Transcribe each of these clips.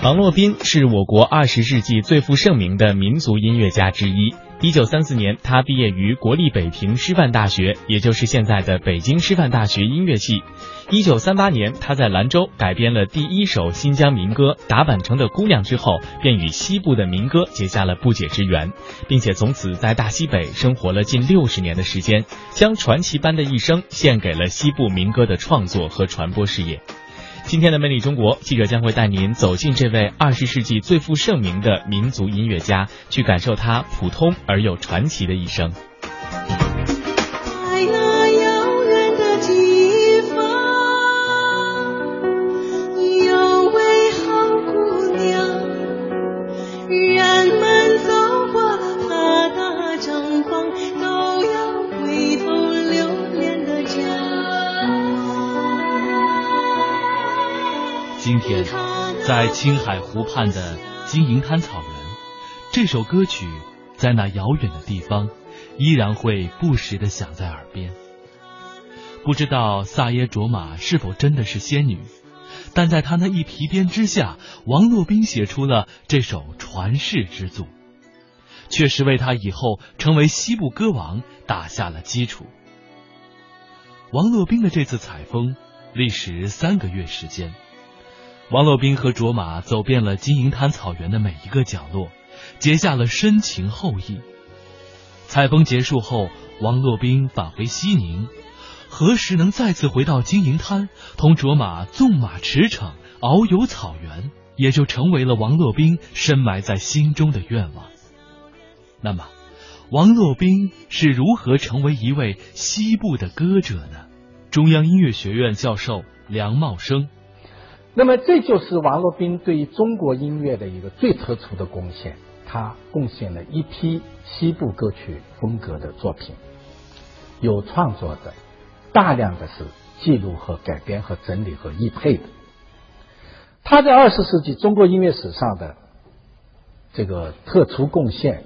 王洛宾是我国二十世纪最负盛名的民族音乐家之一。一九三四年，他毕业于国立北平师范大学，也就是现在的北京师范大学音乐系。一九三八年，他在兰州改编了第一首新疆民歌《打板城的姑娘》之后，便与西部的民歌结下了不解之缘，并且从此在大西北生活了近六十年的时间，将传奇般的一生献给了西部民歌的创作和传播事业。今天的《魅力中国》，记者将会带您走进这位二十世纪最负盛名的民族音乐家，去感受他普通而又传奇的一生。天，在青海湖畔的金银滩草原，这首歌曲在那遥远的地方，依然会不时的响在耳边。不知道萨耶卓玛是否真的是仙女，但在她那一皮鞭之下，王洛宾写出了这首传世之作，确实为他以后成为西部歌王打下了基础。王洛宾的这次采风历时三个月时间。王洛宾和卓玛走遍了金银滩草原的每一个角落，结下了深情厚谊。采风结束后，王洛宾返回西宁，何时能再次回到金银滩，同卓玛纵马驰骋，遨游草原，也就成为了王洛宾深埋在心中的愿望。那么，王洛宾是如何成为一位西部的歌者呢？中央音乐学院教授梁茂生。那么这就是王洛宾对于中国音乐的一个最突出的贡献，他贡献了一批西部歌曲风格的作品，有创作的，大量的是记录和改编和整理和译配的。他在二十世纪中国音乐史上的这个特殊贡献，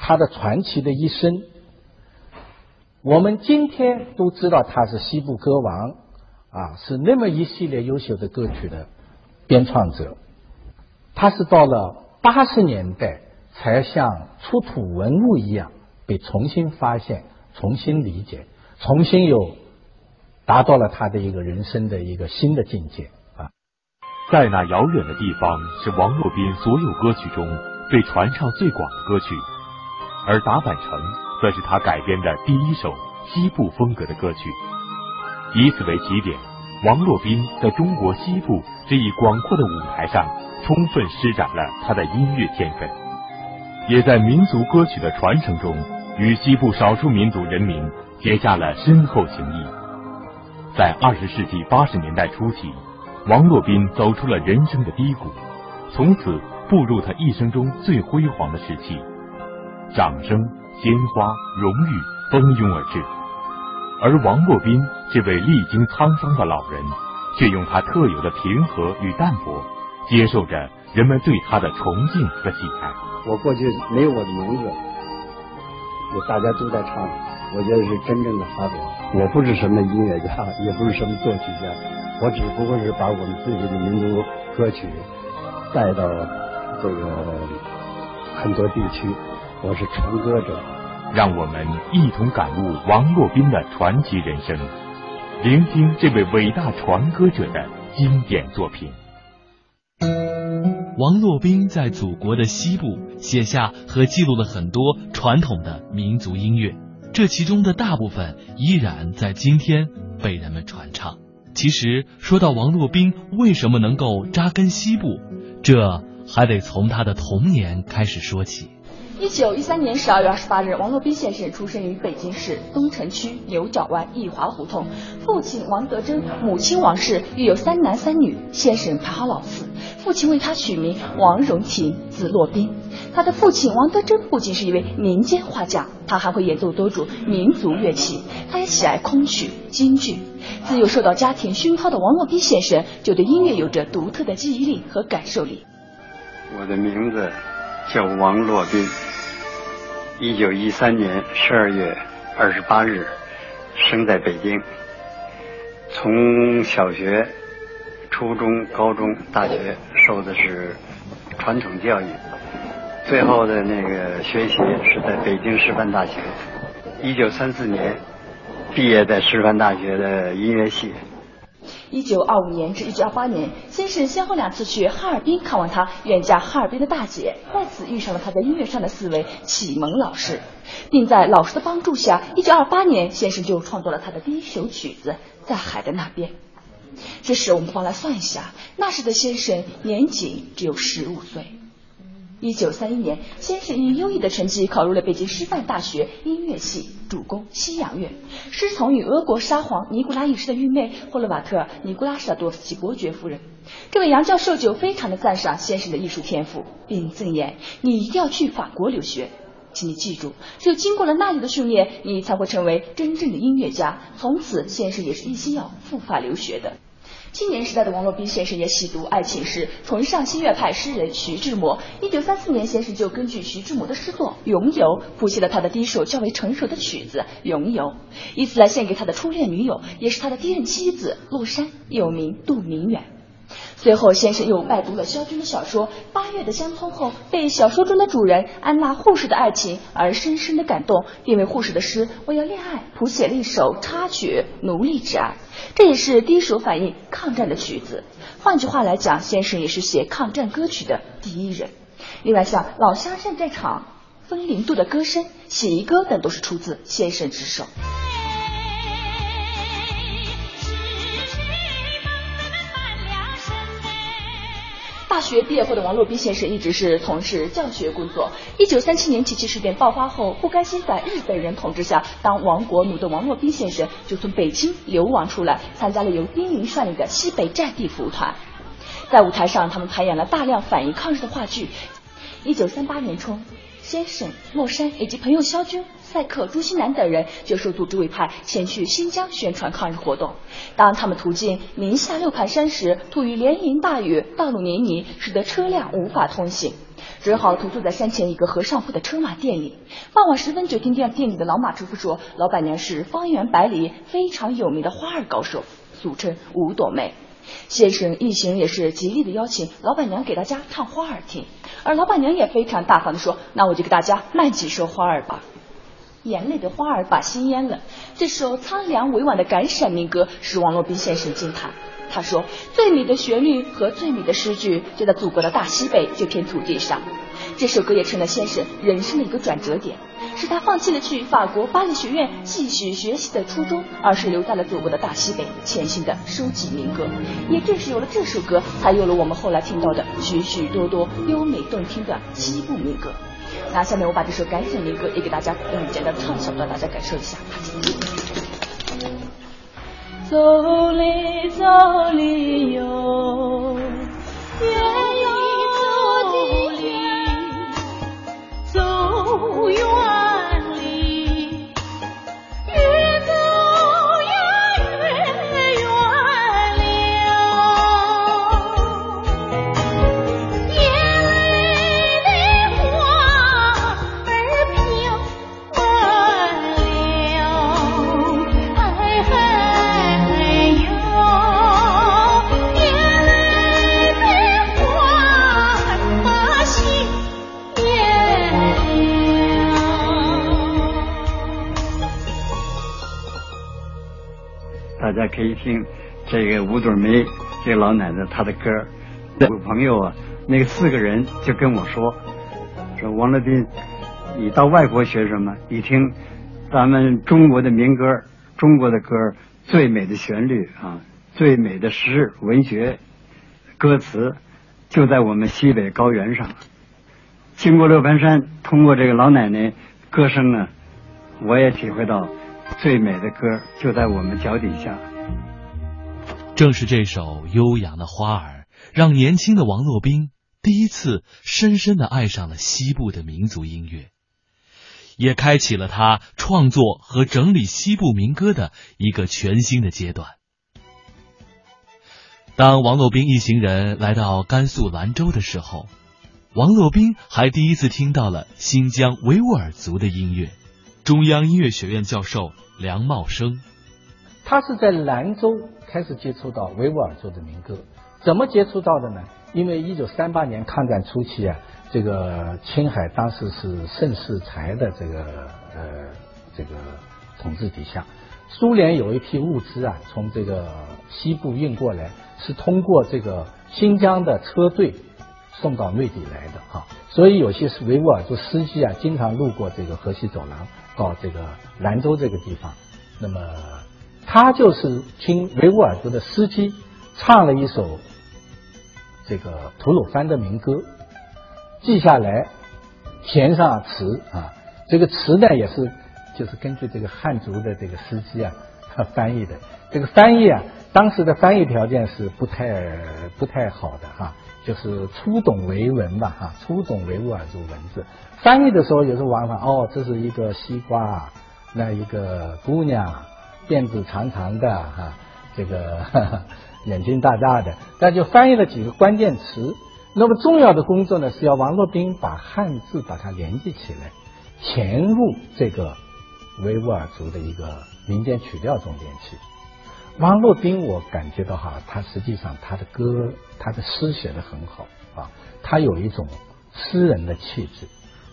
他的传奇的一生，我们今天都知道他是西部歌王。啊，是那么一系列优秀的歌曲的编创者，他是到了八十年代才像出土文物一样被重新发现、重新理解、重新又达到了他的一个人生的一个新的境界啊。在那遥远的地方，是王洛宾所有歌曲中被传唱最广的歌曲，而《打板城》则是他改编的第一首西部风格的歌曲。以此为起点，王洛宾在中国西部这一广阔的舞台上，充分施展了他的音乐天分，也在民族歌曲的传承中，与西部少数民族人民结下了深厚情谊。在二十世纪八十年代初期，王洛宾走出了人生的低谷，从此步入他一生中最辉煌的时期，掌声、鲜花、荣誉蜂拥而至。而王洛宾这位历经沧桑的老人，却用他特有的平和与淡泊，接受着人们对他的崇敬和喜爱。我过去没有我的名字，就大家都在唱，我觉得是真正的发表。我不是什么音乐家，也不是什么作曲家，我只不过是把我们自己的民族歌曲带到这个很多地区，我是传歌者。让我们一同感悟王洛宾的传奇人生，聆听这位伟大传歌者的经典作品。王洛宾在祖国的西部写下和记录了很多传统的民族音乐，这其中的大部分依然在今天被人们传唱。其实说到王洛宾为什么能够扎根西部，这还得从他的童年开始说起。一九一三年十二月二十八日，王洛宾先生出生于北京市东城区牛角湾义华胡同。父亲王德珍，母亲王氏，育有三男三女。先生排行老四，父亲为他取名王荣廷，字洛宾。他的父亲王德珍不仅是一位民间画家，他还会演奏多种民族乐器。他也喜爱空曲、京剧。自幼受到家庭熏陶的王洛宾先生，就对音乐有着独特的记忆力和感受力。我的名字叫王洛宾。一九一三年十二月二十八日，生在北京。从小学、初中、高中、大学受的是传统教育，最后的那个学习是在北京师范大学。一九三四年毕业在师范大学的音乐系。一九二五年至一九二八年，先生先后两次去哈尔滨看望他远嫁哈尔滨的大姐，再次遇上了他在音乐上的四位启蒙老师，并在老师的帮助下，一九二八年先生就创作了他的第一首曲子《在海的那边》。这时我们帮来算一下，那时的先生年仅只有十五岁。一九三一年，先生以优异的成绩考入了北京师范大学音乐系，主攻西洋乐，师从与俄国沙皇尼古拉一世的御妹霍洛瓦特·尼古拉舍多夫斯基伯爵夫人。这位杨教授就非常的赞赏先生的艺术天赋，并赠言：“你一定要去法国留学，请你记住，只有经过了那里的训练，你才会成为真正的音乐家。”从此，先生也是一心要赴法留学的。青年时代的王洛宾先生也喜读爱情诗，崇尚新月派诗人徐志摩。一九三四年，先生就根据徐志摩的诗作《咏游》谱写了他的第一首较为成熟的曲子《咏游》，以此来献给他的初恋女友，也是他的第一任妻子洛山，又名杜明远。最后，先生又拜读了萧军的小说《八月的乡村》后，被小说中的主人安娜护士的爱情而深深的感动，并为护士的诗《我要恋爱》谱写了一首插曲《奴隶之爱》，这也是第一首反映抗战的曲子。换句话来讲，先生也是写抗战歌曲的第一人。另外，像《老乡上战场》《风铃渡的歌声》《写一歌》等，都是出自先生之手。大学毕业后的王洛宾先生一直是从事教学工作。一九三七年七七事变爆发后，不甘心在日本人统治下当亡国奴的王洛宾先生，就从北京流亡出来，参加了由丁玲率领的西北战地服务团。在舞台上，他们排演了大量反映抗日的话剧。一九三八年春，先生、洛山以及朋友肖军。赛克、朱新南等人就受组织委派前去新疆宣传抗日活动。当他们途经宁夏六盘山时，突遇连营大雨，道路泥泞，使得车辆无法通行，只好投宿在山前一个和尚铺的车马店里。傍晚时分，就听见店里的老马师傅说，老板娘是方圆百里非常有名的花儿高手，俗称五朵妹。先生一行也是极力的邀请老板娘给大家唱花儿听，而老板娘也非常大方的说，那我就给大家卖几首花儿吧。眼泪的花儿把心淹了。这首苍凉委婉的感闪民歌使王洛宾先生惊叹。他说：“最美的旋律和最美的诗句就在祖国的大西北这片土地上。”这首歌也成了先生人生的一个转折点，是他放弃了去法国巴黎学院继续学习的初衷，而是留在了祖国的大西北，潜心的收集民歌。也正是有了这首歌，才有了我们后来听到的许许多多优美动听的西部民歌。那下面我把这首感谢民歌也给大家嗯简单唱小段，大家感受一下。走里走里哟，大家可以听这个五朵梅这个老奶奶她的歌。我朋友啊，那个四个人就跟我说，说王乐斌，你到外国学什么？一听咱们中国的民歌，中国的歌最美的旋律啊，最美的诗文学歌词，就在我们西北高原上。经过六盘山，通过这个老奶奶歌声呢，我也体会到。最美的歌就在我们脚底下。正是这首悠扬的花儿，让年轻的王洛宾第一次深深的爱上了西部的民族音乐，也开启了他创作和整理西部民歌的一个全新的阶段。当王洛宾一行人来到甘肃兰州的时候，王洛宾还第一次听到了新疆维吾尔族的音乐。中央音乐学院教授梁茂生，他是在兰州开始接触到维吾尔族的民歌，怎么接触到的呢？因为一九三八年抗战初期啊，这个青海当时是盛世才的这个呃这个统治底下，苏联有一批物资啊，从这个西部运过来，是通过这个新疆的车队送到内地来的啊，所以有些是维吾尔族司机啊，经常路过这个河西走廊。到这个兰州这个地方，那么他就是听维吾尔族的司机唱了一首。这个吐鲁番的民歌记下来，填上词啊。这个词呢也是就是根据这个汉族的这个司机啊他翻译的。这个翻译啊，当时的翻译条件是不太不太好的哈，就是初懂维文吧哈，初懂维吾尔族文字。翻译的时候有时候往往哦，这是一个西瓜，那一个姑娘，辫子长长的哈，这个。眼睛大大的，那就翻译了几个关键词。那么重要的工作呢，是要王洛宾把汉字把它连接起来，填入这个维吾尔族的一个民间曲调中间去。王洛宾，我感觉到哈，他实际上他的歌，他的诗写的很好啊，他有一种诗人的气质，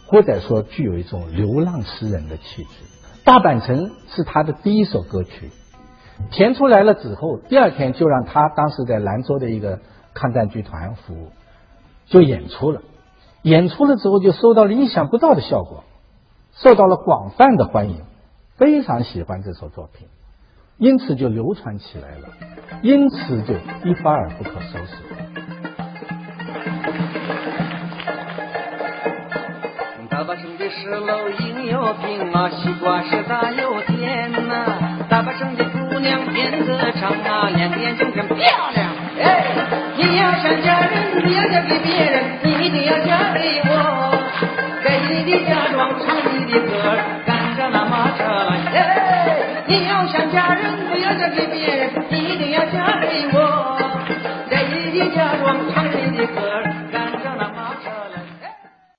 或者说具有一种流浪诗人的气质。大阪城是他的第一首歌曲。填出来了之后，第二天就让他当时在兰州的一个抗战剧团服务，就演出了。演出了之后，就收到了意想不到的效果，受到了广泛的欢迎，非常喜欢这首作品，因此就流传起来了，因此就一发而不可收拾。大把生的石楼应有平啊，西瓜是大又甜呐，大把生的。姑娘辫子长啊，两眼睛真漂亮。哎，你要想嫁人，你要嫁给别人，想嫁人，不要嫁给别人，一定要嫁给我。在你的嫁妆，唱你的歌。